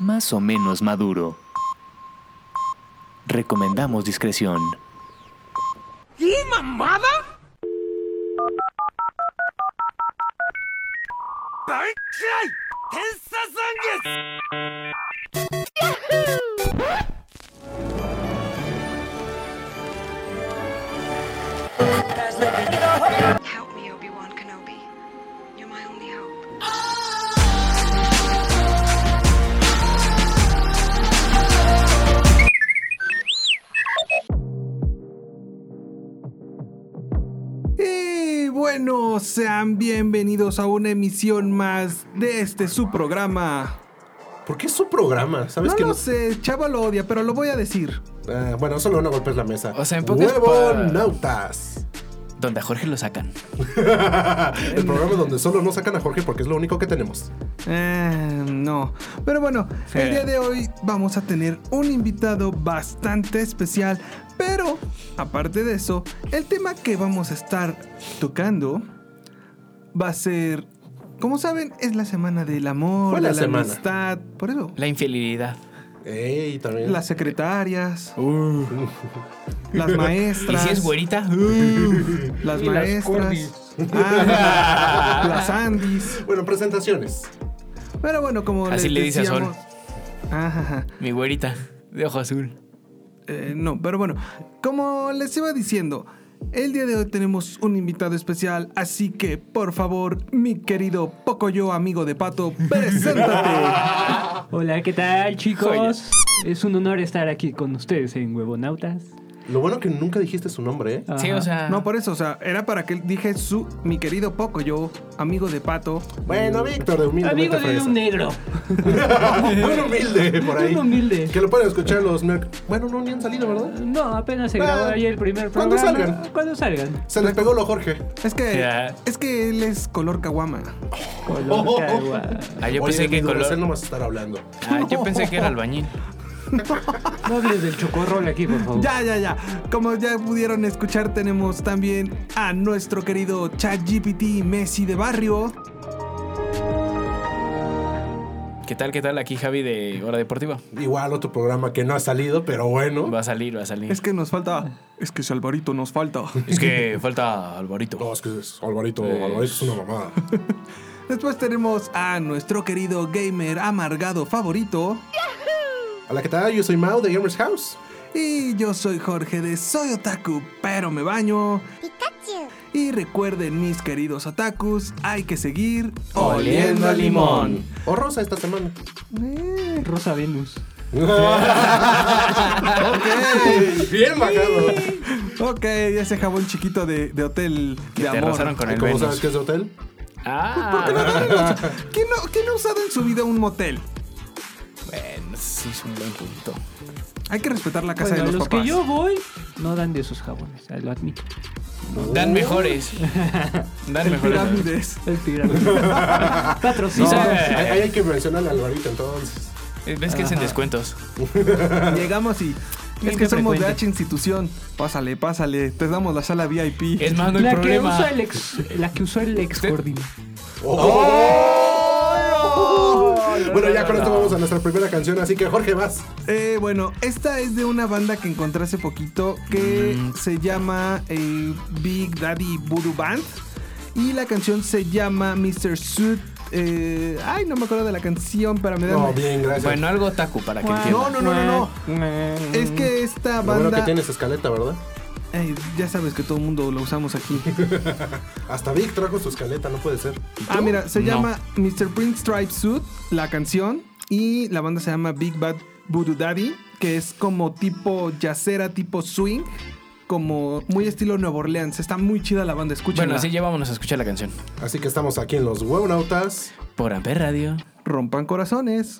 más o menos maduro. Recomendamos discreción. ¿Qué mamada? Bueno, sean bienvenidos a una emisión más de este su programa. ¿Por qué es su programa? ¿Sabes No que lo sé, Chava lo odia, pero lo voy a decir. Ah, bueno, solo no golpes la mesa. O sea, en pocas ¡Huevo pa- Nautas! Donde a Jorge lo sacan. El programa donde solo no sacan a Jorge porque es lo único que tenemos. Eh, no. Pero bueno, el día de hoy vamos a tener un invitado bastante especial. Pero, aparte de eso, el tema que vamos a estar tocando va a ser. Como saben, es la semana del amor, la de la amistad. Por eso, La infidelidad. Ey, también. las secretarias, Uh. las ¿Y maestras. si es güerita? Las Y las maestras. cordis. Ah, las Andis. Bueno, presentaciones. Pero bueno, como Así les le dice a Sol. decíamos- Ajá, ajá. Mi güerita. De ojo azul. Eh, no, pero bueno, como les iba diciendo, el día de hoy tenemos un invitado especial, así que por favor, mi querido Pocoyo, amigo de Pato, preséntate. Hola, ¿qué tal chicos? Joya. Es un honor estar aquí con ustedes en Huevonautas. Lo bueno que nunca dijiste su nombre, ¿eh? Sí, Ajá. o sea. No, por eso, o sea, era para que dije su, mi querido Pocoyo, amigo de Pato. Bueno, Víctor, de humilde. Amigo de un negro. un humilde por ahí. Un humilde. Que lo pueden escuchar los Bueno, no, ni han salido, ¿verdad? No, apenas se Ah, grabó ayer el primer ¿cuándo programa. salgan? Cuando salgan. Se les pegó lo Jorge. Es que, Ya. es que él es color caguama. Color cagua. Ah, yo Oye, pensé que color. no vas a estar hablando. Ah, yo pensé que era albañil. No hables del chocorrol aquí, por favor. Ya, ya, ya. Como ya pudieron escuchar, tenemos también a nuestro querido ChatGPT Messi de barrio. ¿Qué tal, qué tal? Aquí Javi de Hora Deportiva. Igual otro programa que no ha salido, pero bueno. Va a salir, va a salir. Es que nos falta. Es que ese Alvarito nos falta. Es que falta Alvarito. No, es que es Alvarito, Eh. Alvarito es una mamada. Después tenemos a nuestro querido gamer amargado favorito. Hola, ¿qué tal? Yo soy Mau de Gamers House. Y yo soy Jorge de Soy Otaku, pero me baño. Y recuerden, mis queridos otakus, hay que seguir Oliendo a limón. O Rosa esta semana. Eh, Rosa Venus. Bien bajado. ok, ese jabón chiquito de, de hotel de Te amor. rozaron con ¿Y el cómo Venus. sabes que es de hotel? Ah, ¿Quién no, quién no ha usado en su vida un motel? Bueno, sí es un buen punto. Hay que respetar la casa Bueno, de los, los papás. que yo voy no dan de sus jabones, eh, lo admito. Dan mejores. Dan El mejores. pirámides. El pirámide. No, Patrocina. ahí ahí hay que mencionar al Alvarito entonces. Ves que es en descuentos. Llegamos y. Es que somos de. H institución. Pásale, pásale. Te damos la sala VIP. Es más, no hay la, que usó el ex, la que usó el ex Bueno, ya con esto vamos a nuestra primera canción, así que Jorge, vas. Eh, bueno, esta es de una banda que encontré hace poquito que Mm. se llama eh, Big Daddy Voodoo Band. Y la canción se llama Mr. Suit. eh, ay, no me acuerdo de la canción, pero me da. No, bien, gracias. Bueno, algo taku para que no, entiendan. no, no, no, no. Es que esta Lo bueno banda. que tienes escaleta, ¿verdad? Ey, ya sabes que todo el mundo lo usamos aquí. Hasta Vic trajo su escaleta, no puede ser. Ah, mira, se No. llama Mr. Prince Stripe Suit, la canción. Y la banda se llama Big Bad Voodoo Daddy, que es como tipo yacera, tipo swing. Como muy estilo Nueva Orleans. Está muy chida la banda, escúchala. Bueno, así ya vámonos a escuchar la canción. Así que estamos aquí en los Huevonautas. Por Amper Radio. Rompan corazones.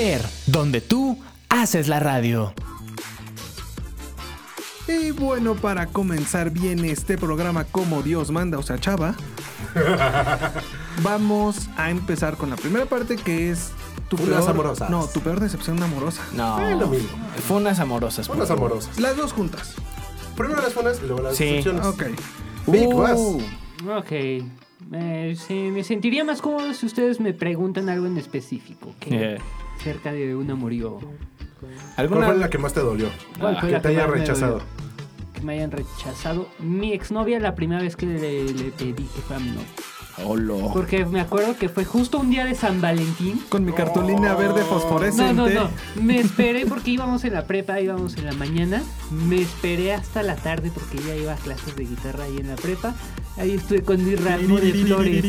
Amper, donde tú haces la radio. Y bueno, para comenzar bien este programa como Dios manda, o sea, chava, vamos a empezar con la primera parte que es tu Unas peor, amorosas. No, tu peor decepción amorosa. No. Es lo mismo. Fue unas amorosas. por Unas favor. amorosas. Las dos juntas. Primero las buenas y luego las Sí. decepciones. Ok. Vic, Uh, vas. Ok. Eh, sí, me sentiría más cómodo si ustedes me preguntan algo en específico eh, cerca de un amorío ¿Cuál ¿Alguna fue la que más te dolió? ¿Cuál fue que la te haya me rechazado. dolió? que me hayan rechazado. Mi exnovia la primera vez que le, le pedí que fuera mi novia. Hola. Porque me acuerdo que fue justo un día de San Valentín. Con mi cartulina verde No, fosforescente. no, no. Me esperé porque íbamos en la prepa, íbamos en la mañana. Me esperé hasta la tarde porque ella iba a clases de guitarra ahí en la prepa. Ahí estuve con mi ramo de flores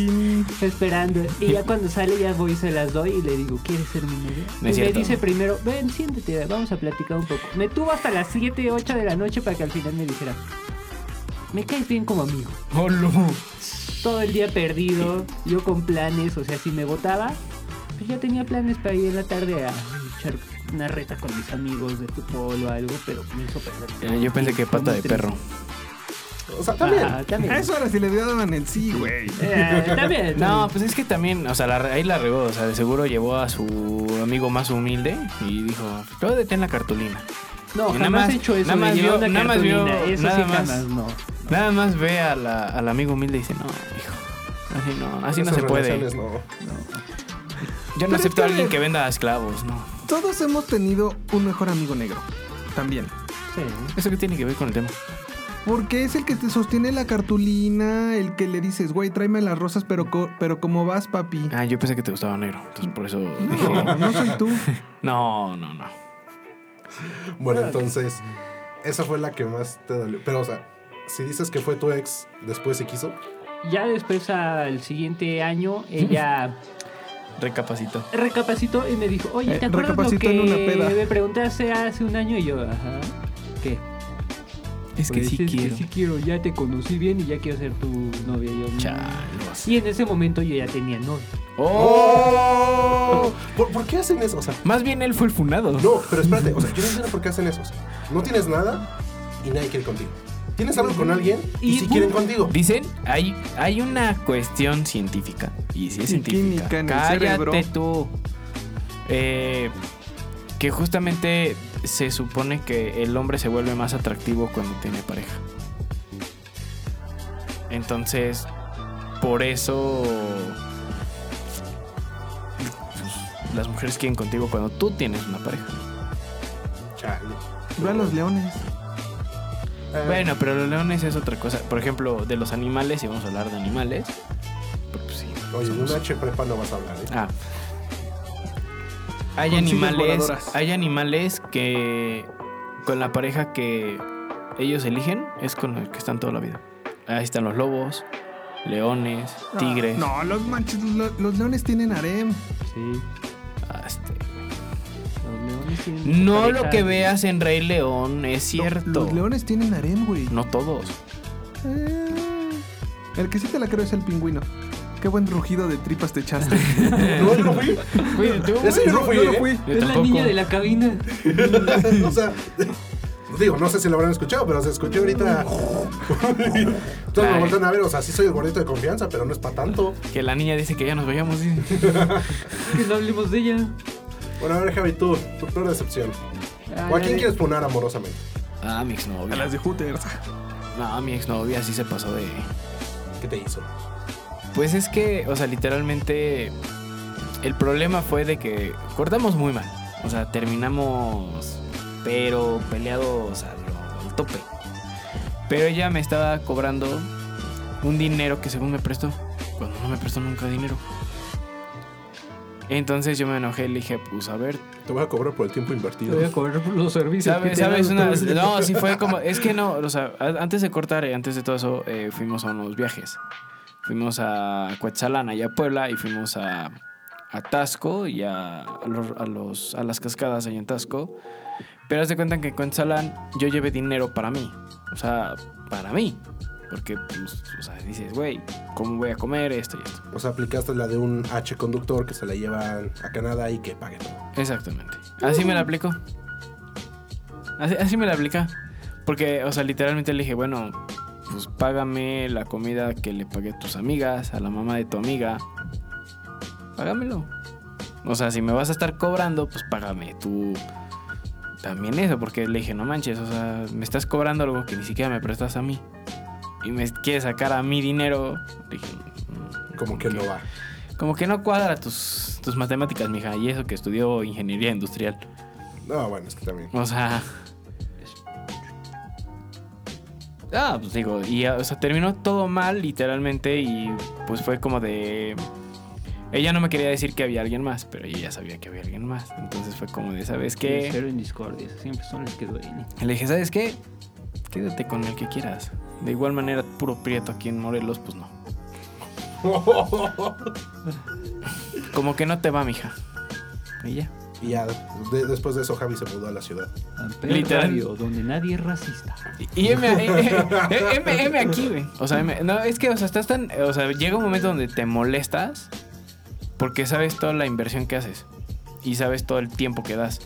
esperando. Y ya cuando sale ya voy y se las doy y le digo, ¿quieres ser mi novia? No y me dice primero, ven, siéntete, vamos a platicar un poco. Me tuvo hasta las 7, 8 de la noche para que al final me dijera, me caes bien como amigo. Hola. Todo el día perdido, yo con planes, o sea, si me votaba, pues ya tenía planes para ir en la tarde a echar una reta con mis amigos de fútbol o algo, pero me hizo perder. Eh, Yo pensé que pata de triste. perro. O sea, también. Ah, también. A eso ahora sí le daban el sí, güey. Eh, también. No, pues es que también, o sea, la- ahí la regó, o sea, de seguro llevó a su amigo más humilde y dijo, yo detén la cartulina. No, Y nada jamás más- he hecho eso. nada más vio- nada más vio-. Eso nada sí más- jamás, no. Nada más ve a la- al amigo humilde y dice, no, hijo, así no, así no se puede. no. Yo no Pero acepto a alguien que venda esclavos, no. Todos hemos tenido un mejor amigo negro. También. Sí. ¿Eso qué tiene que ver con el tema? Porque es el que te sostiene la cartulina, el que le dices, güey, tráeme las rosas, pero, co- pero ¿cómo vas, papi? Ah, yo pensé que te gustaba negro. Entonces por eso No, dije. no soy tú. No, no, no. Bueno, entonces, esa fue la que más te dolió. Pero, o sea, si dices que fue tu ex, después se quiso. Ya después, al siguiente año, ella Recapacito. recapacitó y me dijo, oye, ¿te Eh, acuerdas lo recapacitó que peda. me preguntaste hace un año? Y yo, ajá, ¿qué? Es que Pues sí es quiero. sí quiero, ya te conocí bien y ya quiero ser tu novia. Y yo. Chalos. Y en ese momento yo ya tenía novio. ¡Oh! ¿Por, por qué hacen eso? O sea, Más bien él fue el funado. no, pero espérate, o sea, yo no entiendo por qué hacen eso. O sea, no tienes nada y nadie quiere contigo. Tienes algo con alguien y, Y si quieren contigo. Dicen, hay, hay una cuestión científica. Y si es Y científica. química en el cállate cerebro. tú. Eh, que justamente se supone que el hombre se vuelve más atractivo cuando tiene pareja. Entonces, por eso pues, las mujeres quieren contigo cuando tú tienes una pareja. Chale. Ve a los leones. Eh, Bueno, pero los leones es otra cosa. Por ejemplo, de los animales, y vamos a hablar de animales. pues, sí, Oye, de una H prepa no vas a hablar, ¿eh? Ah. Hay animales, voladoras. hay animales que con la pareja que ellos eligen es con el que están toda la vida. Ahí están los lobos, leones, tigres. Ah, no, los manches, lo- los leones tienen harem. Sí, Ah, este, los leones tienen No pareja. lo que veas en Rey León es cierto. Los leones tienen harem, güey. No todos. Eh, el que sí te la creo es el pingüino. Qué buen rugido de tripas te echaste. No, yo no fui. Ese yo no fui, Yo no ¿eh? fui. Yo Es la niña de la cabina. o sea, digo, no sé si lo habrán escuchado, pero se escuchó ahorita. Todos me Ay. voltean a ver, o sea, sí soy el gordito de confianza, pero no es para tanto. Que la niña dice que ya nos vayamos. dice. Que no hablemos de ella. Bueno, a ver, Javi, tú, tu peor decepción. Ah, ¿O a quién quieres poner amorosamente? Ah, mi exnovia. A las de Hooters. No, mi exnovia sí se pasó de. ¿Qué te hizo? Pues es que, o sea, literalmente el problema fue de que cortamos muy mal. O sea, terminamos, pero peleados al tope. Pero ella me estaba cobrando un dinero que según me prestó, cuando no me prestó nunca dinero. Entonces yo me enojé y le dije, pues a ver, Te voy a cobrar por el tiempo Te invertido. voy a cobrar por los servicios. que ¿Sabes? te ¿Sabes? Una- no, sí fue como. Es que no, o sea, antes de cortar y antes de todo eso, eh, fuimos a unos viajes. Fuimos a Cuetzalán, allá a Puebla, y fuimos a, a Tasco y a, a los, a, los- a las cascadas allá en Tasco. Pero haz de cuenta que en Cuetzalán yo llevé dinero para mí. O sea, para mí. Porque, pues, o sea, dices, güey, ¿cómo voy a comer esto y esto? O sea, aplicaste la de un H conductor que se la llevan a Canadá y que pague todo. Exactamente. Así me la aplicó. Así, así me la aplica. Porque, o sea, literalmente le dije, bueno, pues págame la comida que le pagué a tus amigas, a la mamá de tu amiga. Págamelo. O sea, si me vas a estar cobrando, pues págame tú también eso. Porque le dije, no manches, o sea, me estás cobrando algo que ni siquiera me prestas a mí. Y me quieres sacar a mi dinero. Le dije, "Mm, Como que no va. como que no cuadra tus, tus matemáticas, mija. Y eso que estudió ingeniería industrial. No, bueno, es que también. O sea. Ah, pues digo, y o sea, terminó todo mal, literalmente, y pues fue como de. Ella no me quería decir que había alguien más, pero ella ya sabía que había alguien más. Entonces fue como de, ¿sabes qué? Cero en discordia, siempre son las que duelen. Le dije, ¿sabes qué? Quédate con el que quieras. De igual manera, puro prieto aquí en Morelos, pues no. Como que no te va, mija. Y ya. Y ya, de- después de eso, Javi se mudó a la ciudad. Literal. Donde nadie es racista. Y M, eh, eh, eh, M, M aquí, güey. O sea, M- no, es que, o sea, estás tan. O sea, llega un momento donde te molestas porque sabes toda la inversión que haces y sabes todo el tiempo que das.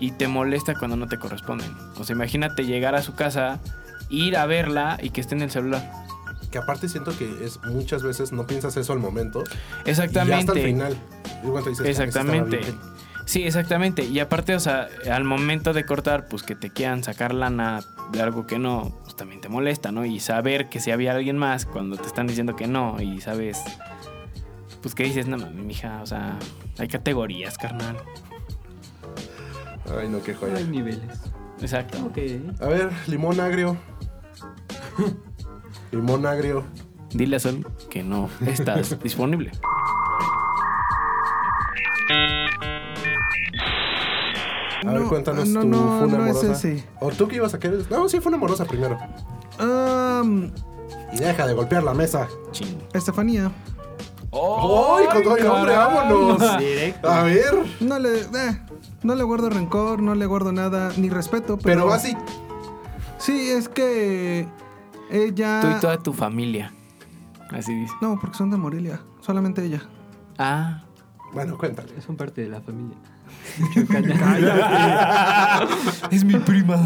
Y te molesta cuando no te corresponden. O sea, imagínate llegar a su casa, ir a verla y que esté en el celular. Que aparte siento que es muchas veces no piensas eso al momento. Y Exactamente. ya hasta el final. Igual te dices, "Ah, Exactamente. Bien". Sí, exactamente. Y aparte, o sea, al momento de cortar, pues que te quieran sacar lana de algo que no, pues también te molesta, ¿no? Y saber que si había alguien más cuando te están diciendo que no, y sabes, pues que dices, no mames, mija, o sea, hay categorías, carnal. Ay, no, qué joya. Hay niveles. Exacto. Ok. A ver, limón agrio. Limón agrio. Dile a Sol que no estás disponible. A ver, No, cuéntanos no, tu no, funa no es amorosa. ese. ¿O tú qué ibas a querer? No, sí, fue una amorosa primero. Y deja de golpear la mesa. Ching. Estefanía. ¡Ay, con todo el nombre, vámonos! Directo. A ver. No le, eh, no le guardo rencor, no le guardo nada, ni respeto, pero... Pero así. Sí, es que ella... Tú y toda tu familia. Así dice. No, porque son de Morelia, solamente ella. Ah. Bueno, cuéntale. Son parte de la familia. Es mi prima.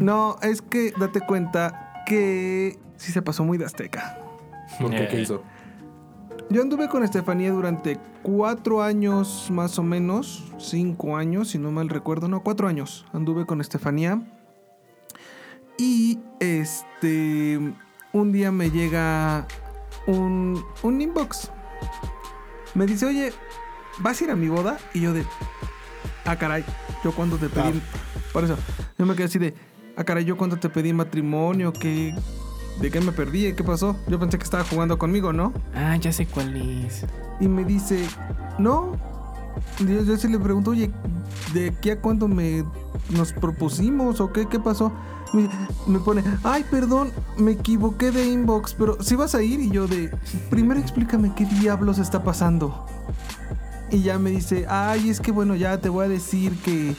No, es que date cuenta que sí se pasó muy de azteca. ¿Por qué? Eh. ¿Qué hizo? Yo anduve con Estefanía durante cuatro años más o menos, cinco años, si no mal recuerdo, no, cuatro años anduve con Estefanía. Y este, un día me llega un, un inbox. Me dice, oye, ¿vas a ir a mi boda? Y yo de, ah, caray, yo cuando te pedí, por eso, yo me quedé así de, ah, caray, yo cuando te pedí matrimonio, ¿qué, ¿de qué me perdí? ¿Qué pasó? Yo pensé que estaba jugando conmigo, ¿no? Ah, ya sé cuál es. Y me dice, no. Yo, yo sí le pregunto, oye, ¿de qué a cuándo me nos propusimos o qué? ¿Qué pasó? Me, me pone, ay, perdón, me equivoqué de inbox, pero si vas a ir y yo de, primero explícame qué diablos está pasando. Y ya me dice, ay, es que bueno, ya te voy a decir que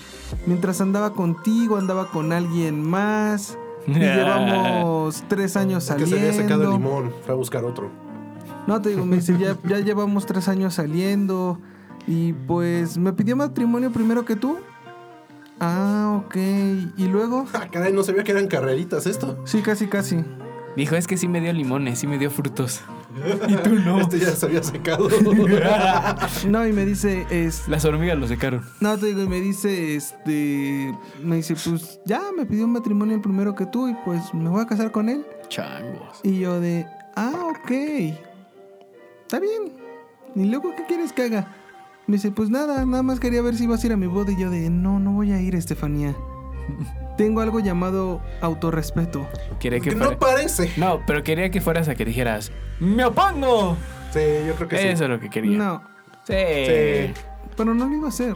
mientras andaba contigo, andaba con alguien más. Y llevamos tres años Es que saliendo. se había secado el limón. Fue a buscar otro. No, te digo, me dice, ya, ya llevamos tres años saliendo y pues me pidió matrimonio primero que tú. Ah, ok. ¿Y luego? Ah, caray, no sabía que eran carreritas esto. Sí, casi, casi. Dijo, es que sí me dio limones, sí me dio frutos. Y tú no. Este ya se había secado. No, y me dice, es... Las hormigas lo secaron. No, te digo, y me dice, este... Me dice, pues ya me pidió matrimonio el primero que tú y pues me voy a casar con él. Changos. Y yo de, ah, ok. Está bien. ¿Y luego qué quieres que haga? Me dice, pues nada, nada más quería ver si ibas a ir a mi boda. Y yo de, no, no voy a ir, Estefanía. Tengo algo llamado autorrespeto. Quería que fuera... no parece. No, pero quería que fueras a que dijeras, ¡Me opongo! Sí, yo creo que sí. Eso es lo que quería. No, Sí. Sí. pero no lo iba a hacer.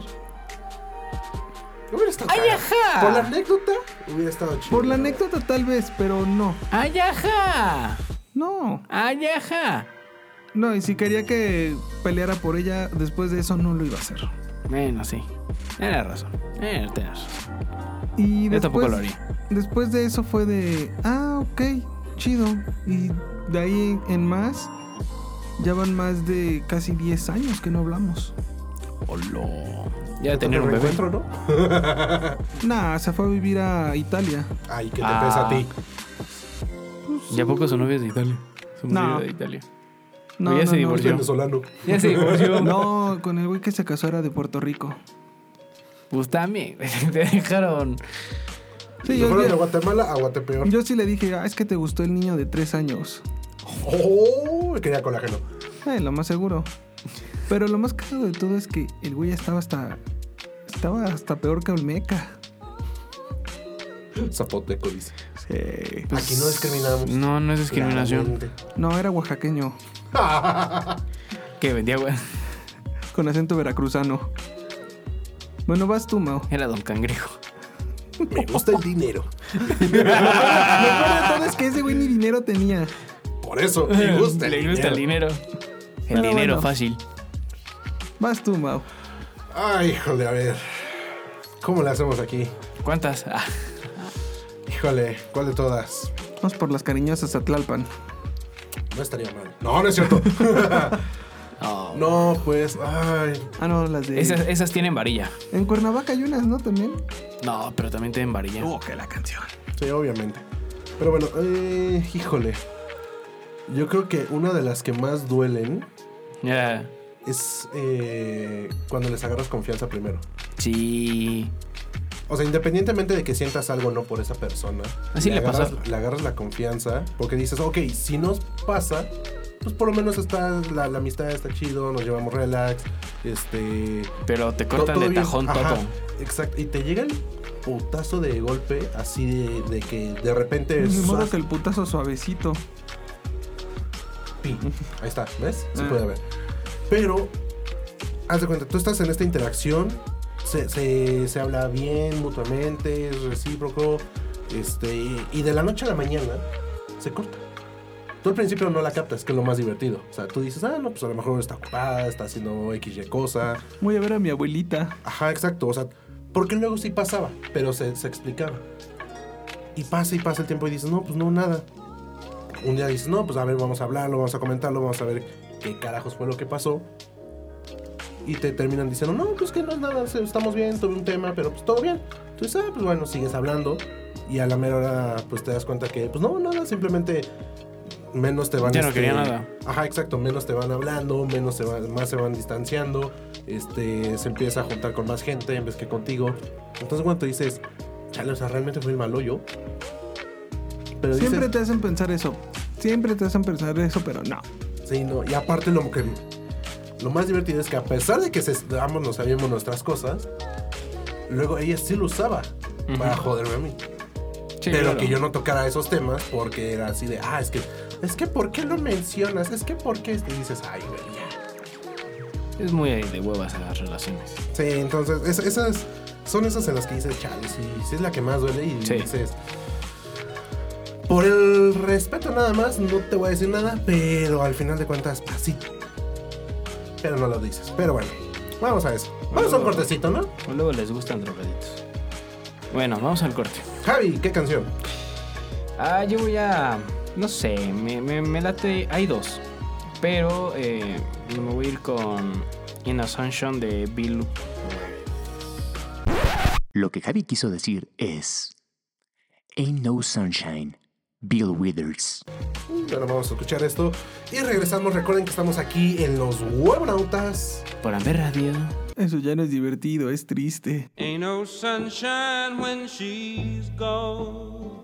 Hubiera estado ¡Ay, ajá! Por la anécdota, hubiera estado chido. Por la anécdota tal vez, pero no. ¡Ay, ajá! No. ¡Ay, ajá! No, y si quería que peleara por ella, después de eso no lo iba a hacer. Bueno, sí. Tienes razón. Eh, tienes razón. Y Yo después, tampoco lo haría. Después de eso fue de, ah, ok, chido. Y de ahí en más, ya van más de casi 10 años que no hablamos. Hola. Ya Otro tener un bebé. ¿no? Nah, se fue a vivir a Italia. Ay, ¿qué te Ah. pesa a ti? ¿Y a poco su novia es de Italia? Su No. de Italia. No, ya no, se no, divorció. venezolano. Ya se divorció. No, con el güey que se casó era de Puerto Rico. Pues también. Te dejaron. Sí, yo, fueron de Guatemala a Guatepeor. yo sí le dije, ah, es que te gustó el niño de 3 años. Oh, quería colágeno. Eh, lo más seguro. Pero lo más caro de todo es que el güey estaba hasta. Estaba hasta peor que Olmeca. Zapoteco dice. Sí. Aquí no discriminamos. No, no es discriminación. Claramente. No, era oaxaqueño. Que vendía, güey. Con acento veracruzano. Bueno, vas tú, Mao. Era Don Cangrejo. Me gusta el dinero. Lo peor de todo es que ese güey ni dinero tenía. Por eso, me gusta el Le gusta el dinero. dinero. El Pero dinero bueno. fácil. Vas tú, Mao. Ay, híjole, a ver. ¿Cómo le hacemos aquí? ¿Cuántas? Ah, Híjole, ¿cuál de todas? Vamos por las cariñosas a Tlalpan. No estaría mal. No, no es cierto. no, pues, ay. Ah, no, las de. esas, esas tienen varilla. En Cuernavaca hay unas, ¿no? También. No, pero también tienen varilla. Oh, que la canción. Sí, obviamente. Pero bueno, eh, híjole. Yo creo que una de las que más duelen Ya. es eh, cuando les agarras confianza primero. Sí. O sea, independientemente de que sientas algo o no por esa persona, Así le agarras, pasó. le agarras la confianza porque dices, ok, si nos pasa, pues por lo menos está la, la amistad está chido, nos llevamos relax, este... Pero te to- cortan todo de bien. tajón Ajá, todo. Exacto. Y te llega el putazo de golpe, así de, de que de repente. Ni modo ¡zas! que el putazo suavecito. Pi. Ahí está, ¿ves? Se Ah. puede ver. Pero, haz de cuenta, tú estás en esta interacción, se, se- se habla bien mutuamente, es recíproco, este, y de la noche a la mañana se corta. Tú al principio no la captas, que es lo más divertido. O sea, tú dices, ah, no, pues a lo mejor está ocupada, está haciendo X, Y cosa. Voy a ver a mi abuelita. Ajá, exacto. O sea, porque luego sí pasaba, pero se, se explicaba. Y pasa y pasa el tiempo y dices, no, pues no, nada. Un día dices, no, pues a ver, vamos a hablarlo, vamos a comentarlo, vamos a ver qué carajos fue lo que pasó. Y te terminan diciendo, no, pues que no es nada, estamos bien, tuve un tema, pero pues todo bien. Tú dices, ah, pues bueno, sigues hablando. Y a la mera hora, pues te das cuenta que, pues no, nada, simplemente menos te van Ya no este, quería nada. Ajá, exacto, menos te van hablando, menos se van, más se van distanciando, este, se empieza a juntar con más gente en vez que contigo. Entonces cuando tú dices, chale, o sea, realmente fue el malo yo. Pero Siempre dices, te hacen pensar eso. Siempre te hacen pensar eso, pero no. sí, no, y aparte lo que lo más divertido es que a pesar de que se, ambos no sabíamos nuestras cosas, luego ella sí lo usaba para joderme a mí. Sí, pero claro. que yo no tocara esos temas porque era así de, ah, es que, es que, ¿por qué lo mencionas? Es que, ¿por qué? Y dices, ay, güey, ya. Es muy de huevas a las relaciones. Sí, entonces es- esas son esas en las que dices, chale, sí, sí es la que más duele y Sí. dices, por el respeto nada más, no te voy a decir nada, pero al final de cuentas, así. Pero no lo dices. Pero bueno, vamos a eso. Vamos a un cortecito, ¿no? Luego les gustan drogaditos. Bueno, vamos al corte. Javi, ¿qué canción? Ah, yo voy a. No sé, me, me, me late. Hay dos. Pero eh, me voy a ir con In a Sunshine de Bill. Lo que Javi quiso decir es... Ain't no sunshine. Bill Withers. Bueno, vamos a escuchar esto y regresamos. Recuerden que estamos aquí en los Huevonautas. Por Amber Radio. Eso ya no es divertido, es triste. Ain't no sunshine when she's gone.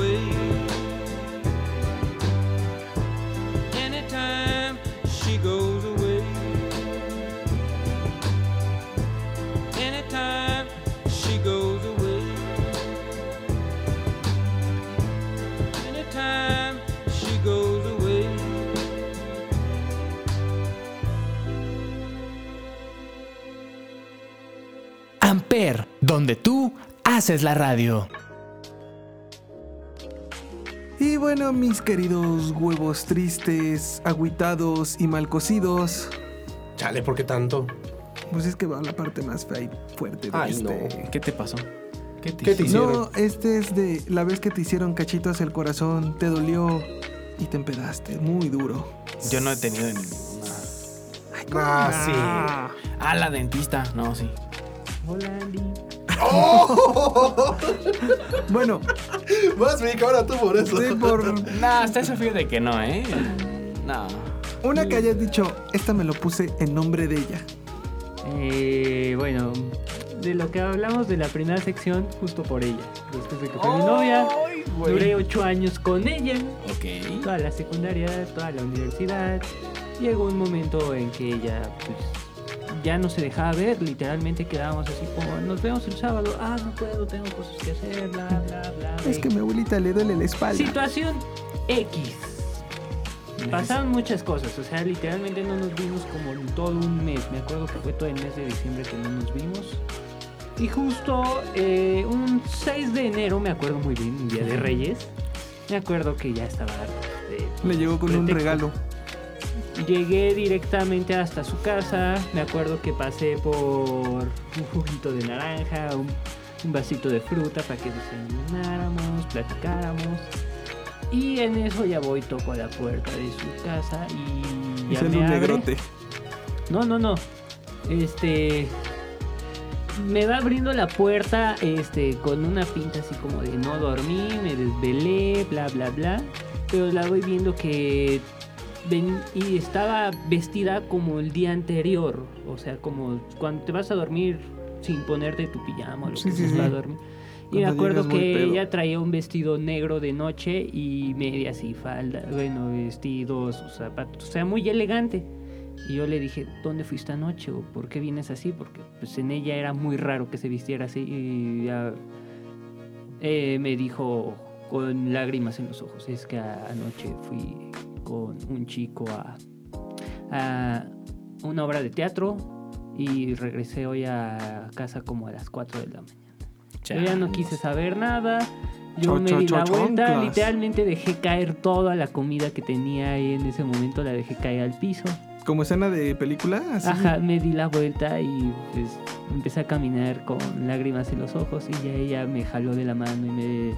Amper, donde tú haces la radio. Y bueno, mis queridos huevos tristes, agüitados y mal cocidos, Chale, ¿por qué tanto? pues es que va la parte más fea y fuerte de Ay, este. no. ¿Qué te pasó? ¿Qué te, ¿Qué te hicieron? hicieron? No, este es de la vez que te hicieron cachitos el corazón, te dolió y te empedaste muy duro. Yo no he tenido ninguna. Ah, sí. Ah, la dentista. No, sí. Bueno, Vas, mi ahora tú por eso. sí, por Nah, hasta eso fíjate que no, ¿eh? No. una que hayas dicho, esta me lo puse en nombre de ella. Eh, bueno, de lo que hablamos de la primera sección justo por ella. Después de que fue mi novia, duré ocho años con ella, Ok. toda la secundaria, toda la universidad. Llegó un momento en que ella pues, ya no se dejaba ver, literalmente quedábamos así como, nos vemos el sábado, ah, no puedo, tengo cosas que hacer, bla, bla, bla. Es que mi abuelita le duele la espalda. Situación X. Pasaron muchas cosas, o sea, literalmente no nos vimos como en todo un mes. Me acuerdo que fue todo el mes de diciembre que no nos vimos. Y justo eh, un 6 de enero, me acuerdo muy bien, un día de Reyes. Me acuerdo que ya estaba de Le llegó con un pretexto. regalo. Llegué directamente hasta su casa. Me acuerdo que pasé por un juguito de naranja, un, un vasito de fruta para que desayunáramos, platicáramos. Y en eso ya voy, toco a la puerta de su casa y ya me un abre. negrote. No, no, no. Este. Me va abriendo la puerta este, con una pinta así como de no dormí, me desvelé, bla, bla, bla. Pero la voy viendo que. Ven- y estaba vestida como el día anterior. O sea, como cuando te vas a dormir sin ponerte tu pijama o lo Sí, que sí, sí. para dormir. Y me acuerdo que ella traía un vestido negro de noche y medias y falda, bueno, vestidos, zapatos, o sea, muy elegante. Y yo le dije, ¿dónde fuiste anoche? ¿O por qué vienes así? Porque pues en ella era muy raro que se vistiera así. Y ya, eh, me dijo con lágrimas en los ojos, es que a- anoche fui con un chico a, a una obra de teatro y regresé hoy a casa como a las 4 de la mañana. Yo ya no quise saber nada. Yo me di la vuelta, literalmente dejé caer toda la comida que tenía ahí en ese momento, la dejé caer al piso. Como escena de película, así. Ajá, me di la vuelta y pues empecé a caminar con lágrimas en los ojos y ya ella me jaló de la mano y me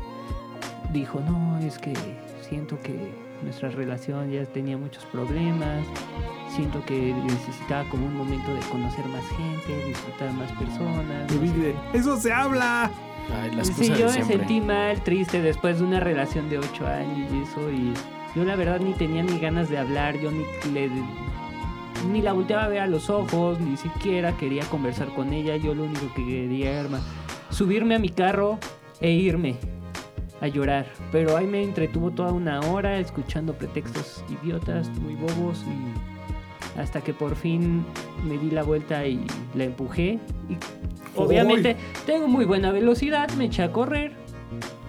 dijo, no, es que siento que nuestra relación ya tenía muchos problemas, siento que necesitaba como un momento de conocer más gente, disfrutar más personas. No sé dice, qué". ¡Eso se habla! Ay, las Sí, cosas yo me siempre. sentí mal, triste después de una relación de ocho años y eso y yo la verdad ni tenía ni ganas de hablar, yo ni le ni la volteaba a ver a los ojos, ni siquiera quería conversar con ella, yo lo único que quería era subirme a mi carro e irme a llorar, pero ahí me entretuvo toda una hora escuchando pretextos idiotas, muy bobos y hasta que por fin me di la vuelta y la empujé y obviamente tengo muy buena velocidad, me eché a correr.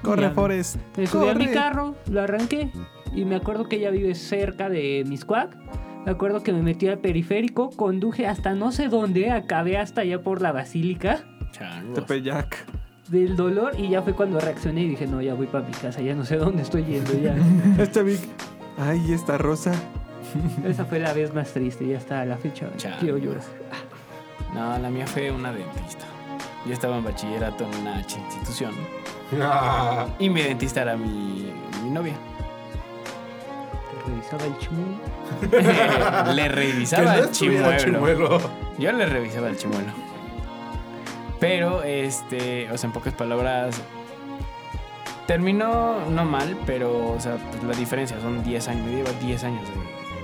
Corre, Forrest. Me subí a mi corre. carro, lo arranqué y me acuerdo que ella vive cerca de Miscuac. Me acuerdo que me metí al periférico, conduje hasta no sé dónde, acabé hasta allá por la basílica Changos. Tepeyac. Del dolor y ya fue cuando reaccioné y dije, no, ya voy para mi casa, ya no sé dónde estoy yendo ya. Esta Vic. Ay, esta rosa. Esa fue la vez más triste y hasta la fecha quiero llorar. No, la mía fue una dentista. Yo estaba en bachillerato en una institución Ah, y mi dentista era mi, mi novia. Te revisaba el chimuelo. le revisaba no el chimuelo. Yo le revisaba el chimuelo. Pero, este, o sea, en pocas palabras, terminó no mal, pero, o sea, pues, la diferencia son 10 años. Me lleva 10 años de,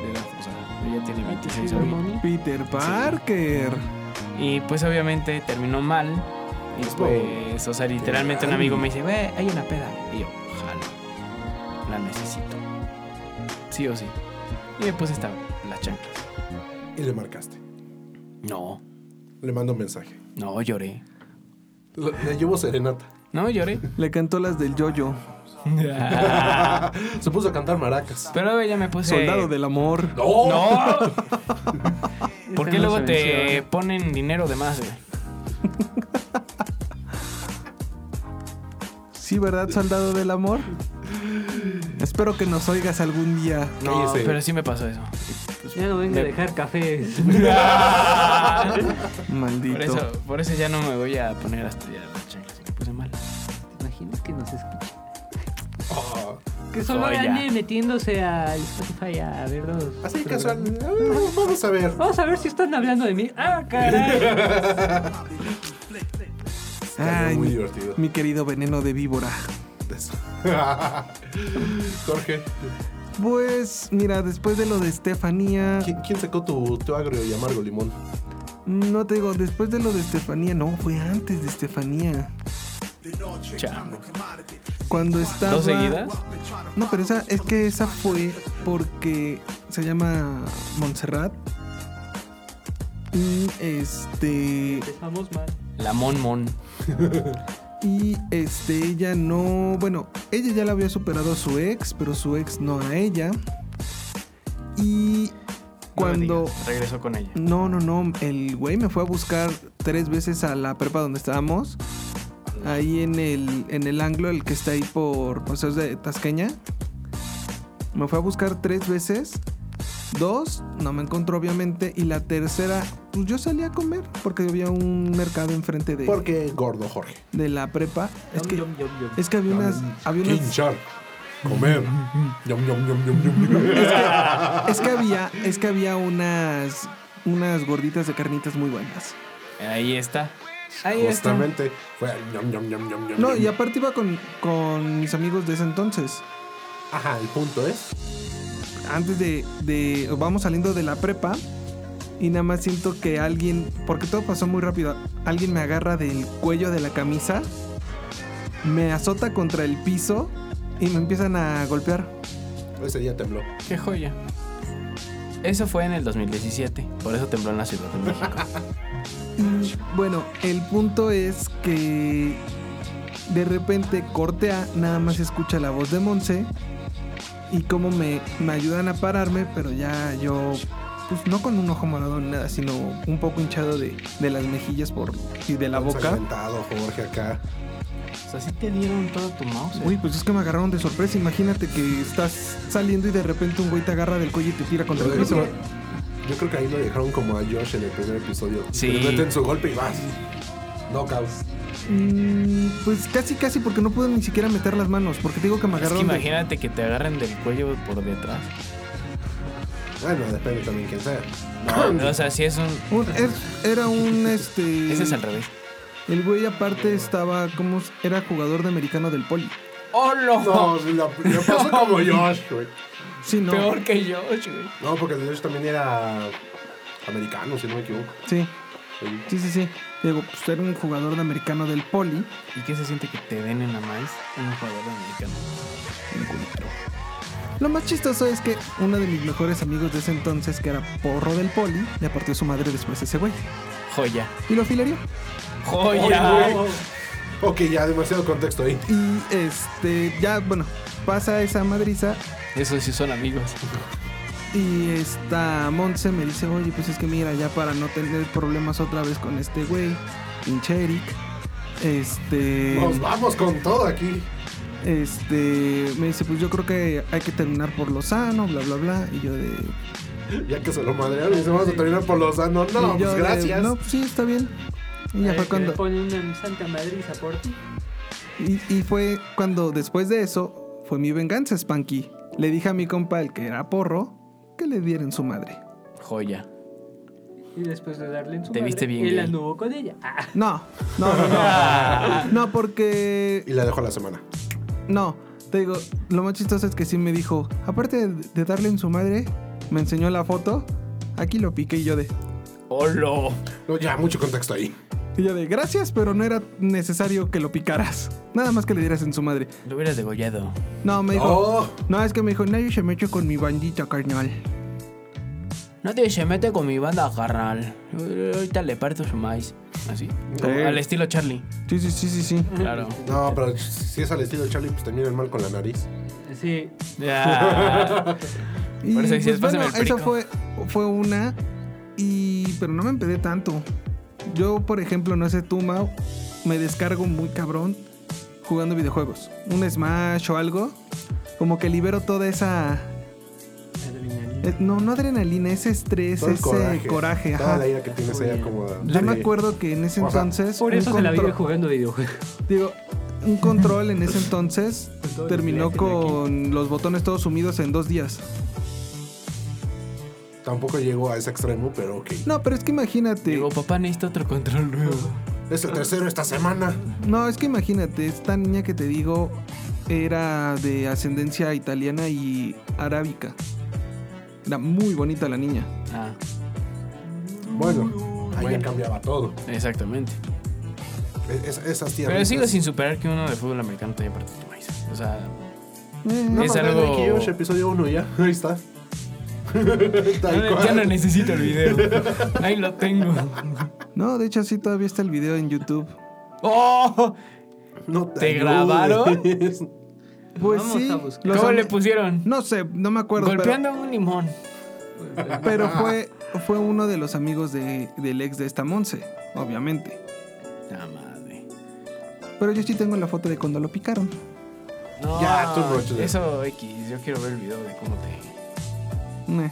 de edad. O sea, ella tiene 26 Sugar años. Peter Parker. Y pues, obviamente, terminó mal. Y pues, o sea, literalmente un amigo me dice, ve, hay una peda. Y yo, ojalá, la necesito. Sí o sí. Y después estaba las chanclas. Y le marcaste. No, Le mando un mensaje. no lloré. Le, le llevo serenata. No lloré. Le cantó las del yoyo. Se puso a cantar maracas. Pero ella me puse. Soldado del amor. ¡No! ¡No! ¿Por qué no luego te ponen dinero de más, güey? Sí, ¿verdad, soldado del amor? Espero que nos oigas algún día. No, Cállese. pero sí me pasó eso. Ya no venga a dejar café. Maldito. Por eso, por eso ya no me voy a poner a estudiar las chanclas. Me puse mal. ¿Te imaginas que nos escuche? Ah, Que solo Joya. ande metiéndose a Spotify a ver los. así programas. casual. Vamos a ver. Vamos a ver si están hablando de mí. ¡Ah, caray! Ay, muy mi, divertido. mi querido veneno de víbora. Jorge, Pues, mira, después de lo de Estefanía, ¿quién, quién sacó tu, tu agrio y amargo limón? No te digo, después de lo de Estefanía, no, fue antes de Estefanía. Chamo. Cuando estaba. ¿Dos seguidas? No, pero esa, es que esa fue porque se llama Montserrat. Y este. Empezamos mal. La Mon Mon. Y este, ella no. Bueno, ella ya la había superado a su ex, pero su ex no a ella. Y cuando. Regresó con ella. No, no, no. El güey me fue a buscar tres veces a la prepa donde estábamos. Ahí en el, en el anglo, el que está ahí por Paseos de Tasqueña. Me fue a buscar tres veces. Dos, no me encontró obviamente. Y la tercera, pues yo salí a comer porque había un mercado enfrente de, Porque gordo Jorge. de la prepa. Es que, Yum, yum, yum, yum. es que había unas... Había unas Hinchar. Comer. Yum, yum, yum, yum, yum, yum. es que había, es que había unas, unas gorditas de carnitas muy buenas. Ahí está. Ahí está. Justamente. Fue el yum, yum, yum, yum, yum, No, yum. y aparte iba con, con mis amigos de ese entonces. Ajá, el punto es. Antes de, de. Vamos saliendo de la prepa. Y nada más siento que alguien. Porque todo pasó muy rápido. Alguien me agarra del cuello de la camisa. Me azota contra el piso. Y me empiezan a golpear. Ese día tembló. Qué joya. Eso fue en el 2017. Por eso tembló en la Ciudad de México. Y bueno, el punto es que de repente cortea, nada más escucha la voz de Monse y cómo me, me ayudan a pararme, pero ya yo, pues no con un ojo morado ni nada, sino un poco hinchado de, de las mejillas por, y de la boca. Jorge acá. O sea, sí te dieron todo tu mouse. Uy, pues es que me agarraron de sorpresa. Imagínate que estás saliendo y de repente un güey te agarra del cuello y te tira contra el piso. yo creo que ahí lo dejaron como a Josh en el primer episodio. Sí. Le meten su golpe y vas. Knockout. Mm, pues casi, casi porque no pude ni siquiera meter las manos. Porque te digo que me Es que agarraron. de- imagínate que te agarren del cuello por detrás. Bueno, depende también quién sea. No, o sea, si es un. Un- es- era un este. Ese es al revés. El güey aparte estaba como era jugador de americano del poli. ¡Oh, No, sí, la, le pasó como Josh, güey. Sí, no. Peor que yo, güey. No, porque Josh también era americano, si no me equivoco. Sí, Sí. sí, sí, sí. Digo, pues era un jugador de americano del poli. ¿Y qué se siente que te den en la maíz un jugador americano? Lo más chistoso es que uno de mis mejores amigos de ese entonces, que era porro del poli, le partió su madre después a ese güey. Joya. Y lo filerió. ¡Joya! Ok, ya demasiado contexto ahí. Y este, ya, bueno, pasa esa madriza. Esos sí son amigos. Y esta Monse me dice, oye, pues es que mira, ya para no tener problemas otra vez con este güey, pinche Eric. Este. Nos vamos con todo aquí. Este. Me dice, pues yo creo que hay que terminar por lo sano, bla, bla, bla. Y yo de. Ya que se lo madrearon y dice, vamos a terminar por los sanos. No, pues de, gracias. no, pues sí, está bien. Y ya fue cuando. le pone una santa madriza por ti. Y, y fue cuando después de eso, fue mi venganza, Spanky. Le dije a mi compa, el que era porro, que le dieran su madre. Joya. Y después de darle en su Te madre, viste bien él gay. anduvo con ella. Ah, No, no, no, no. No, porque. Y la dejo la semana. No, te digo, lo más chistoso es que sí me dijo, aparte de, de darle en su madre, me enseñó la foto. Aquí lo piqué y yo de. ¡Holo! No, ya, mucho contexto ahí. Y yo de, gracias, pero no era necesario que lo picaras. Nada más que le dieras en su madre. Lo hubieras degollado. No, me dijo. Oh, No, es que me dijo, nadie se me eche con mi bandita, carnal. Nadie se mete con mi banda, carnal. Ahorita le parto su maíz. Así. Como al estilo Charlie. Sí, sí, sí, sí, sí. Claro. no, pero si es al estilo de Charlie, pues terminan mal con la nariz. sí. Ya. Y Por eso dices, pues, bueno, "Pásame el esa perico". fue, fue una. Y. Pero no me empedé tanto. Yo, por ejemplo, no sé tú, Mau, me descargo muy cabrón jugando videojuegos. Un Smash o algo. Como que libero toda esa. Adrenalina. eh, no, no adrenalina, ese estrés, Todo el ese coraje. coraje. Toda ajá. la ira que tienes ahí acomodada. Yo me acuerdo que en ese O sea, entonces. Por un eso se la vive control- jugando videojuegos. Digo, un control en ese entonces terminó con los botones todos sumidos en dos días. Tampoco llegó a ese extremo, pero ok. No, pero es que imagínate. Digo, papá, necesita otro control nuevo. Es el tercero esta semana. No, es que imagínate, esta niña que te digo era de ascendencia italiana y arábica. Era muy bonita la niña. Ah. Bueno, Ahí bueno. cambiaba todo. Exactamente. Es- es- esas tierras. Pero sigo sin superar que uno de fútbol americano te haya partido tu maíz. O sea, No, es no, algo- de episodio 1 ya. Ahí está. Ya no necesito el video. Ahí lo tengo. No, de hecho sí todavía está el video en YouTube. ¡Oh! No ¿Te grabaron? Pues Vamos sí. a buscar. los ¿Cómo am- le pusieron? No sé, no me acuerdo. pero- Golpeando un limón. Pero, fue, fue uno de los amigos de, del ex de esta Monse, obviamente. La madre. Pero yo sí tengo la foto de cuando lo picaron. No, Ya, tú, Roger. Eso X. Yo quiero ver el video de cómo te. Meh.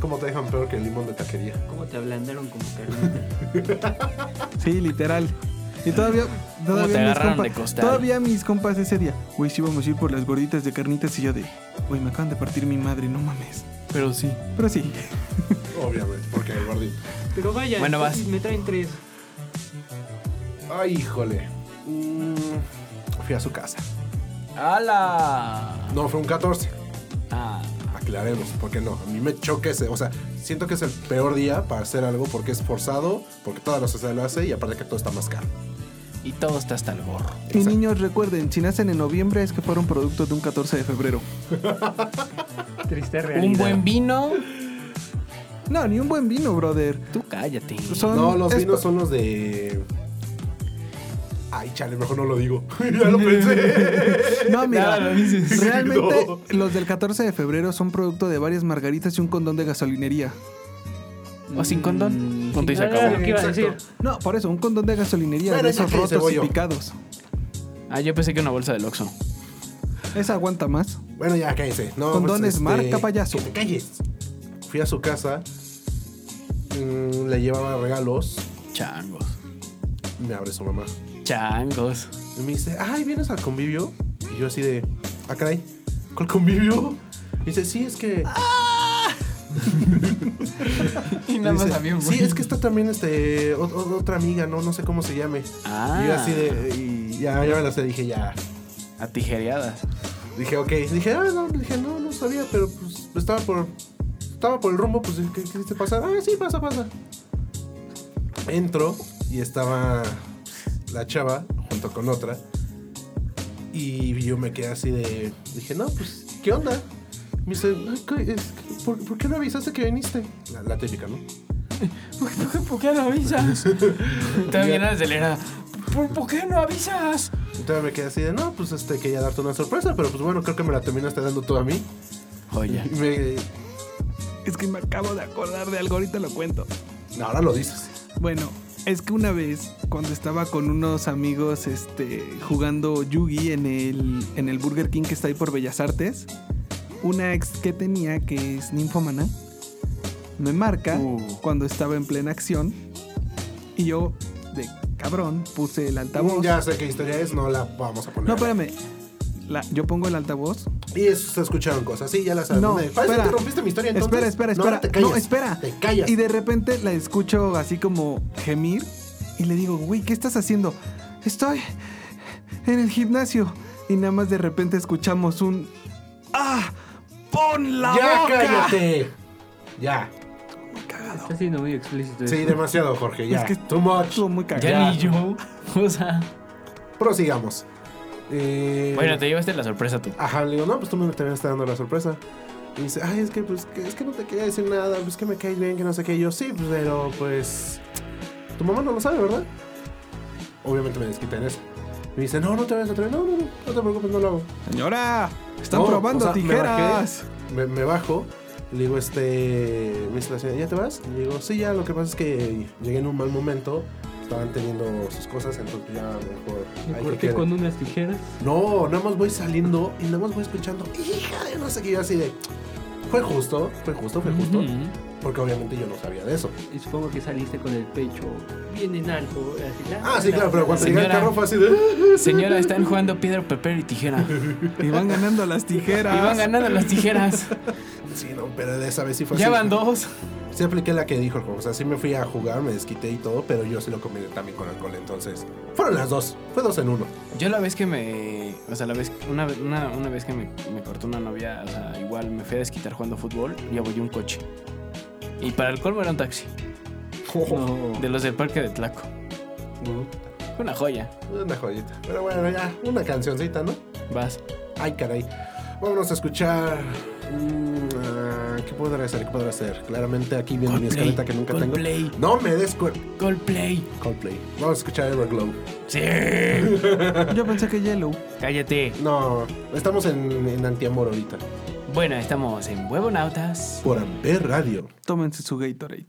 ¿Cómo te dejan peor que el limón de taquería? ¿Cómo te ablandaron como carnita? Sí, literal. Y todavía, todavía, te mis, agarraron compa- de costal? todavía mis compas ese día, güey, sí vamos a ir por las gorditas de carnitas y yo de, güey, me acaban de partir mi madre, no mames. Pero sí. Pero sí, Obviamente, porque el gordito. Pero vaya, Bueno, vas. me traen tres. Ay, híjole. Mm, fui a su casa. ¡Hala! No, fue un 14. Aclaremos, porque no. A mí me choca ese. O sea, siento que es el peor día para hacer algo porque es forzado, porque toda la sociedad lo hace y aparte que todo está más caro. y todo está hasta el gorro. y niños recuerden, si nacen en noviembre es que fueron producto de un 14 de febrero. Triste realidad. Un buen vino. No, ni un buen vino, brother. Tú cállate. Son- No, los vinos son los de. Ay, chale, mejor no lo digo. ya lo pensé. No, mira, dices. realmente No. los del 14 de febrero son producto de varias margaritas y un condón de gasolinería. O sin condón. Punto y se acabó. era lo que iba a Exacto. decir. No, por eso, un condón de gasolinería Bueno, de esos rotos y picados. Ah, yo pensé que una bolsa del Oxxo. Esa aguanta más. Bueno, ya cállese. No, Condones, este, marca payaso. Que te calles. Fui a su casa. mm, le llevaba regalos. Changos. Me abre su mamá. Changos. Y me dice, ay, ¿vienes al convivio? Y yo así de, ah, caray, ¿cuál convivio? Y dice, sí, es que... Y nada más había un Sí, es que está también este, o- o- otra amiga, no, no sé cómo se llame. Ah. Y yo así de, y ya, ya me la sé, dije, ya. A tijereadas. Dije, ok. Dije, ah, no, dije, no, no sabía, pero pues estaba por, estaba por el rumbo, pues, ¿qué quisiste pasar? Ah, sí, pasa, pasa. Entro y estaba la chava junto con otra. Y yo me quedé así de. Dije, no, pues, ¿qué onda? Me dice, "Ay, ¿qué es? ¿por, por qué no avisaste que viniste? La, la típica, ¿no? ¿Por qué, no avisas? También acelerada. ¿Por, ¿Por qué no avisas? Entonces me quedé así de, no, pues este, quería darte una sorpresa, pero pues bueno, creo que me la terminaste dando tú a mí. Y me. Es que me acabo de acordar de algo, ahorita lo cuento. No, ahora lo dices. Bueno, es que una vez, cuando estaba con unos amigos este, jugando Yugi en el, en el Burger King que está ahí por Bellas Artes, una ex que tenía, que es ninfomana, me marca Uh. cuando estaba en plena acción y yo, de cabrón, puse el altavoz. Ya sé qué historia es, no la vamos a poner. No, espérame. La- yo pongo el altavoz. Y eso se escucharon cosas, sí, ya las sabes. No, ¿Para eso espera. interrumpiste mi historia entonces? Espera, espera, No, espera. te callas. No, espera. Te callas. Y de repente la escucho así como gemir y le digo, güey, ¿qué estás haciendo? Estoy en el gimnasio. Y nada más de repente escuchamos un... ¡Ah! ¡Pon la ¡Ya boca! cállate! Ya. Está siendo muy explícito. Sí, eso. demasiado, Jorge, ya. Es que Too much. Estuvo muy cagado. Ya ni yo. O sea. Prosigamos. Eh, Bueno, te llevaste la sorpresa tú. Ajá, le digo, no, pues tú me terminaste dando la sorpresa. Y dice, ay, es que, pues, que- es que no te quería decir nada, pues que me caes bien, que no sé qué. Y yo, sí, pero, pues, tu mamá no lo sabe, ¿verdad? Obviamente me desquita en eso. Me dice, no, no te vayas a atrever, no, no, no, no te preocupes, no lo hago. Señora, están No, probando o sea, me tijeras. bajé, Me, me bajo, le digo, este, me dice la señora, ¿ya te vas? Y le digo, sí, ya, lo que pasa es que llegué en un mal momento, estaban teniendo sus cosas, entonces ya mejor... ¿Y hay por que qué quede". con unas tijeras? No, nada más voy saliendo y nada más voy escuchando, hija de no sé qué, yo así de... Fue justo, fue justo, fue justo, porque obviamente yo no sabía de eso. Y supongo que saliste con el pecho bien en alto. Así, la- Ah, sí, claro, pero cuando llegué al Señora. carro fue así de... Señora, están jugando piedra, papel y tijera. Y van ganando las tijeras. Y van ganando las tijeras. Sí, no, pero de esa vez sí fue Ya así. van dos sí apliqué la que dijo el. O sea, sí me fui a jugar, me desquité y todo, pero yo sí lo combiné también con alcohol. Entonces, fueron las dos. Fue dos en uno. Yo la vez que me. O sea, la vez. Una, una, una vez que me, me, cortó una novia, o sea, igual me fui a desquitar jugando fútbol y abollé un coche. Y para el colmo era un taxi. Oh. De los del parque de Tlaco. Mm. Una joya. Una joyita. Pero bueno, ya, una cancioncita, ¿no? Vas. Ay, caray. Vámonos a escuchar Mm, ah, ¿Qué podrá hacer? ¿Qué podrá hacer? Claramente aquí viene mi escaleta que nunca Coldplay. tengo. No me des Coldplay. Coldplay. Vamos a escuchar Everglow. Sí. Yo pensé que Yellow. Cállate. No, estamos en, en Antiamor ahorita. Bueno, estamos en Huevonautas. Por Amper Radio. Tómense su Gatorade.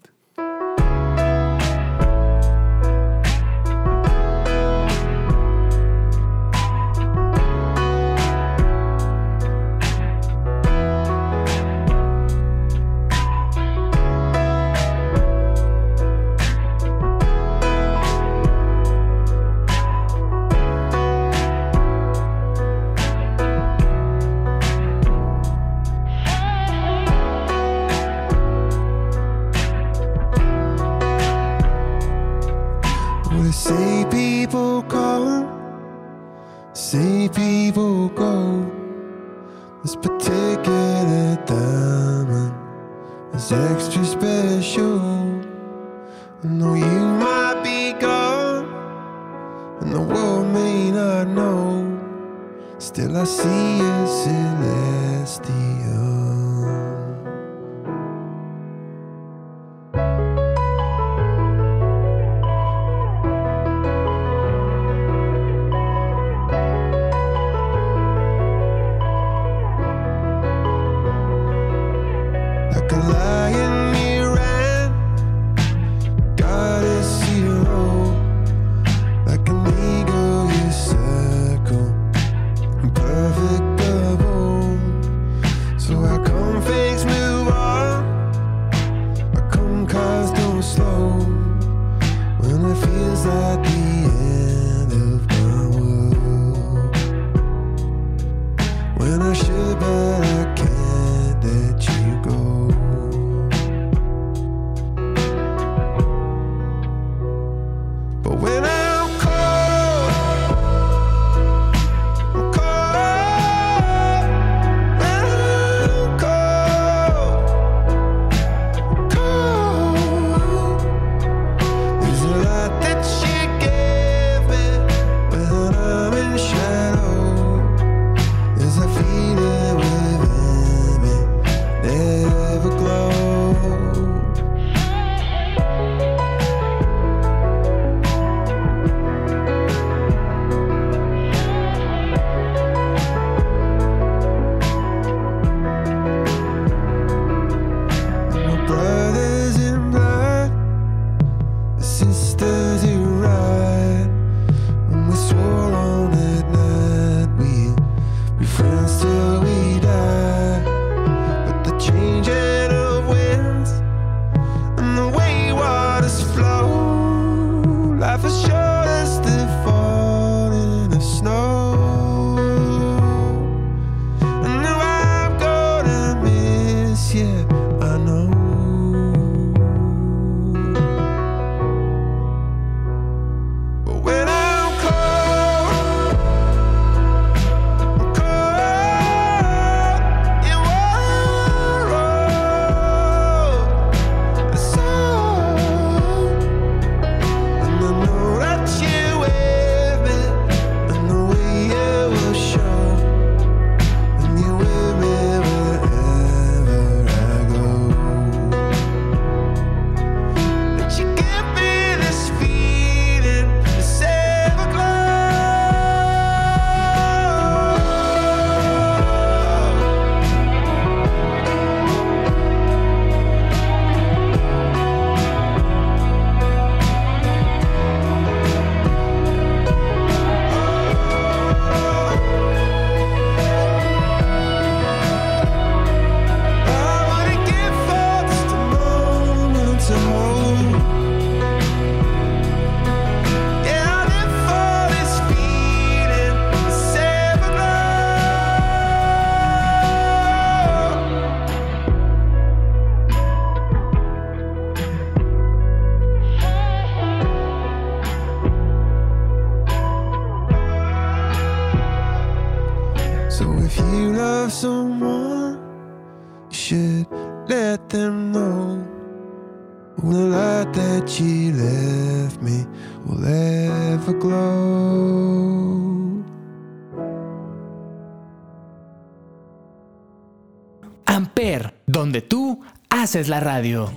Haces la radio.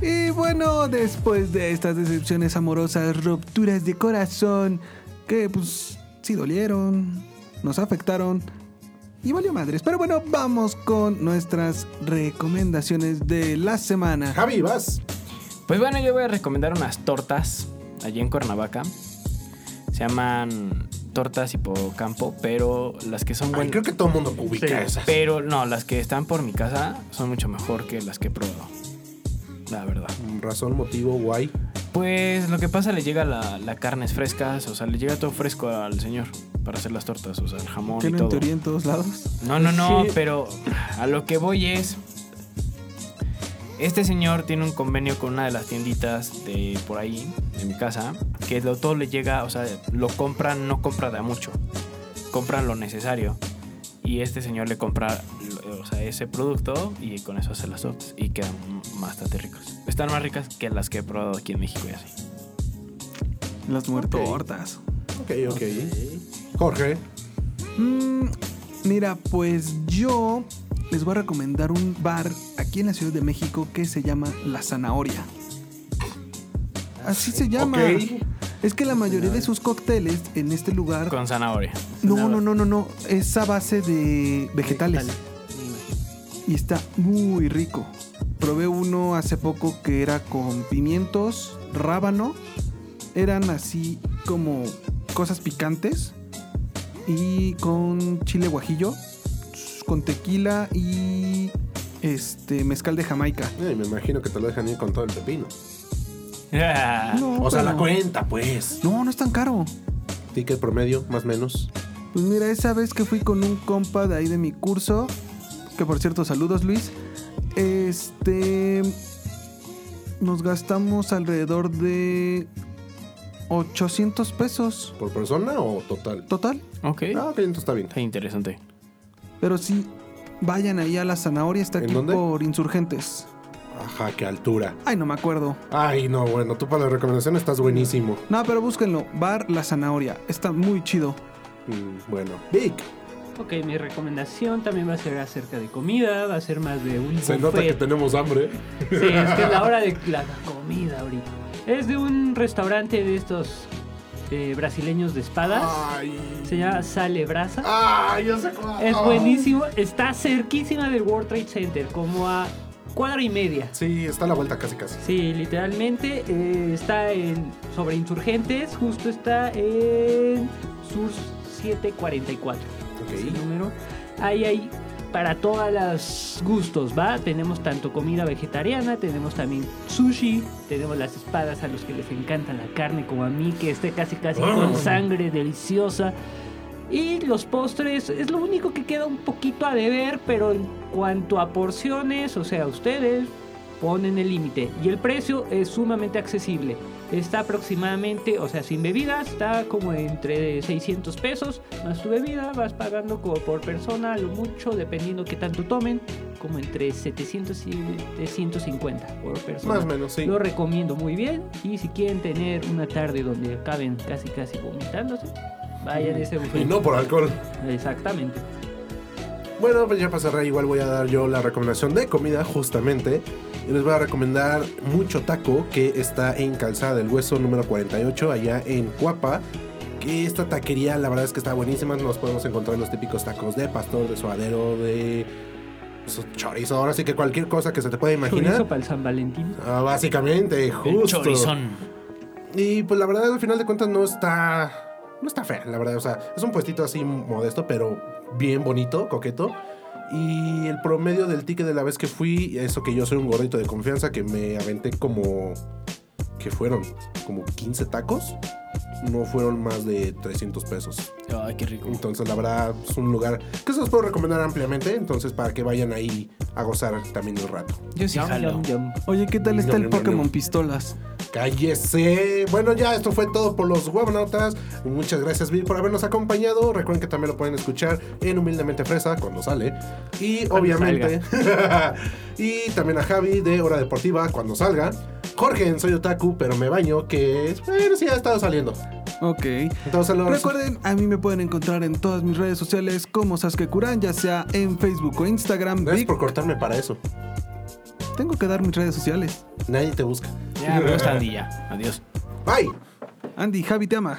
Y bueno, después de estas decepciones amorosas, rupturas de corazón, que pues sí dolieron, nos afectaron y valió madres. Pero bueno, vamos con nuestras recomendaciones de la semana. Javi, vas. Pues bueno, yo voy a recomendar unas tortas allí en Cuernavaca. Se llaman tortas hipocampo, pero las que son buenas. creo que todo el mundo ubica esas. Pero no, las que están por mi casa son mucho mejor que las que he probado. La verdad. Razón, motivo, guay. Pues lo que pasa, le llega la, la carne es fresca, o sea, le llega todo fresco al señor para hacer las tortas, o sea, el jamón y todo. teoría en todos lados. No, no, no, Sí. pero a lo que voy es. Este señor tiene un convenio con una de las tienditas de por ahí, de mi casa, que lo, todo le llega, o sea, lo compran, no compra de a mucho, compran lo necesario. Y este señor le compra o sea, ese producto y con eso hace las tortas y quedan bastante ricas. Están más ricas que las que he probado aquí en México y así. Las muertortas. Ok, ok. Jorge. Mm, mira, pues yo les voy a recomendar un bar aquí en la Ciudad de México que se llama La Zanahoria. Así se llama. Es que la mayoría de sus cócteles en este lugar. Con zanahoria. No, no, no, no, no. Es a base de vegetales. Y está muy rico. Probé uno hace poco que era con pimientos, rábano. Eran así como cosas picantes. Y con chile guajillo. Con tequila y este mezcal de Jamaica. Ay, me imagino que te lo dejan ir con todo el pepino. No, O sea, la cuenta, pues. No, no es tan caro. Ticket promedio, más o menos. Pues mira, esa vez que fui con un compa de ahí de mi curso, que por cierto, saludos Luis, este, nos gastamos alrededor de 800 pesos ¿Por persona o total? total. Ok. Ah, ok, entonces está bien. Está interesante. Pero sí, vayan ahí a la zanahoria, está ¿En aquí dónde? por insurgentes. Ajá, qué altura. Ay, no me acuerdo. Ay, no, bueno, tú para la recomendación estás buenísimo. No, pero búsquenlo, Bar La Zanahoria, está muy chido. Mm, bueno. Vic, Ok, mi recomendación también va a ser acerca de comida, va a ser más de un se nota que tenemos hambre. Sí, es que es la hora de la comida ahorita. Es de un restaurante de estos eh, brasileños de espadas. Ay. Se llama Sale Brasa. Ay, yo sé cuál. Es buenísimo. Está cerquísima del World Trade Center, como a cuadra y media. Sí, está a la vuelta casi casi. Sí, literalmente eh, está en sobre insurgentes, justo está en Sur 744. Ok. Ese número. Ahí hay para todos los gustos, ¿va? Tenemos tanto comida vegetariana, tenemos también sushi, tenemos las espadas a los que les encanta la carne, como a mí, que esté casi casi con sangre deliciosa. Y los postres es lo único que queda un poquito a deber, pero en cuanto a porciones, o sea, ustedes ponen el límite. Y el precio es sumamente accesible. Está aproximadamente, o sea, sin bebidas, está como entre 600 pesos. Más tu bebida, vas pagando como por persona, lo mucho, dependiendo qué tanto tomen, como entre 700 y 750 por persona. Más o menos, sí. Lo recomiendo muy bien. Y si quieren tener una tarde donde acaben casi casi vomitándose, vayan a ese buffet. Y no por alcohol. Exactamente. Bueno, pues ya cerrar, igual voy a dar yo la recomendación de comida, justamente. Y les voy a recomendar Mucho Taco, que está en Calzada del Hueso número 48, allá en Cuapa. Que esta taquería, la verdad es que está buenísima. Nos podemos encontrar los típicos tacos de pastor, de suadero, de pues, chorizo. Ahora sí que cualquier cosa que se te pueda imaginar. Chorizo para el San Valentín. Ah, básicamente, El justo. chorizón. Y pues la verdad, al final de cuentas, no está. No está fea, la verdad. O sea, es un puestito así modesto, pero bien bonito, coqueto. Y el promedio del ticket de la vez que fui, eso que yo soy un gordito de confianza, que me aventé como. que fueron? Como 15 tacos. No fueron más de 300 pesos. Ay, qué rico. Entonces, la verdad, es un lugar que se los puedo recomendar ampliamente. Entonces, para que vayan ahí a gozar también un rato. Yo sí jalo. Oye, ¿qué tal está No, el no, Pokémon no. Pistolas? Cállese. Bueno, ya esto fue todo por los Webnautas. Muchas gracias, Bill, por habernos acompañado. Recuerden que también lo pueden escuchar en Humildemente Fresa cuando sale. Y Cuando obviamente. y también a Javi de Hora Deportiva cuando salga. Jorge en Soy Otaku, pero me baño, que bueno, sí ha estado saliendo. Ok. Entonces, lo- Recuerden, a mí me pueden encontrar en todas mis redes sociales como Sasuke Kuran, ya sea en Facebook o Instagram. Gracias Vic- por cortarme para eso. Tengo que dar mis redes sociales. Nadie te busca. Ya, me gusta Andy, ya. Adiós. Bye. Andy, Javi te ama.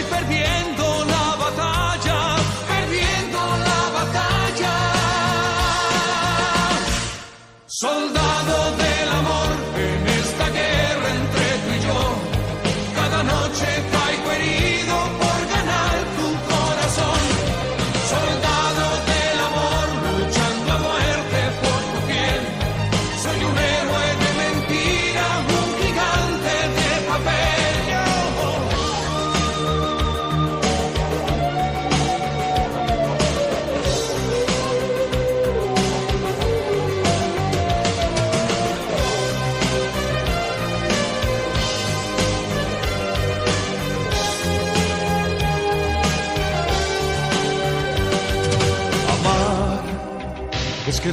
perdiendo la batalla, perdiendo la batalla. Soldado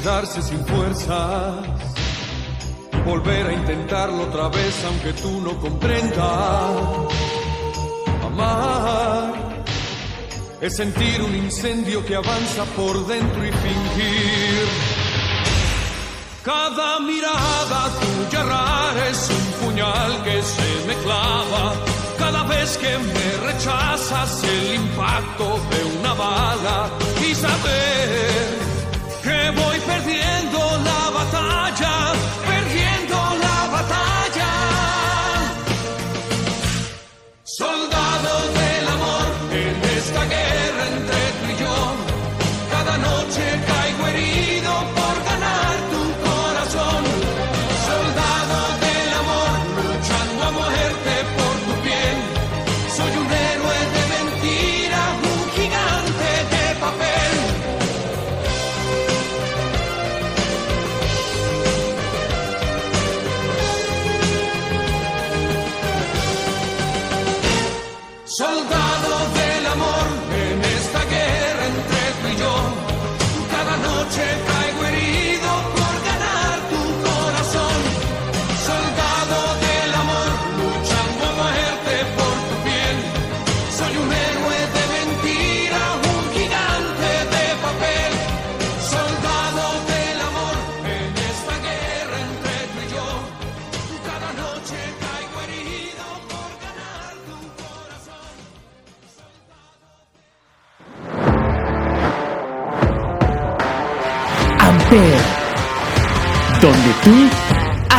quedarse sin fuerzas volver a intentarlo otra vez aunque tú no comprendas. Amar es sentir un incendio que avanza por dentro y fingir. Cada mirada tuya rara es un puñal que se me clava. Cada vez que me rechazas el impacto de una bala y saber que voy perdiendo la batalla,